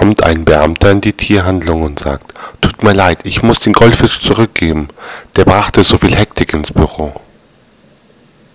kommt ein Beamter in die Tierhandlung und sagt, tut mir leid, ich muss den Goldfisch zurückgeben. Der brachte so viel Hektik ins Büro.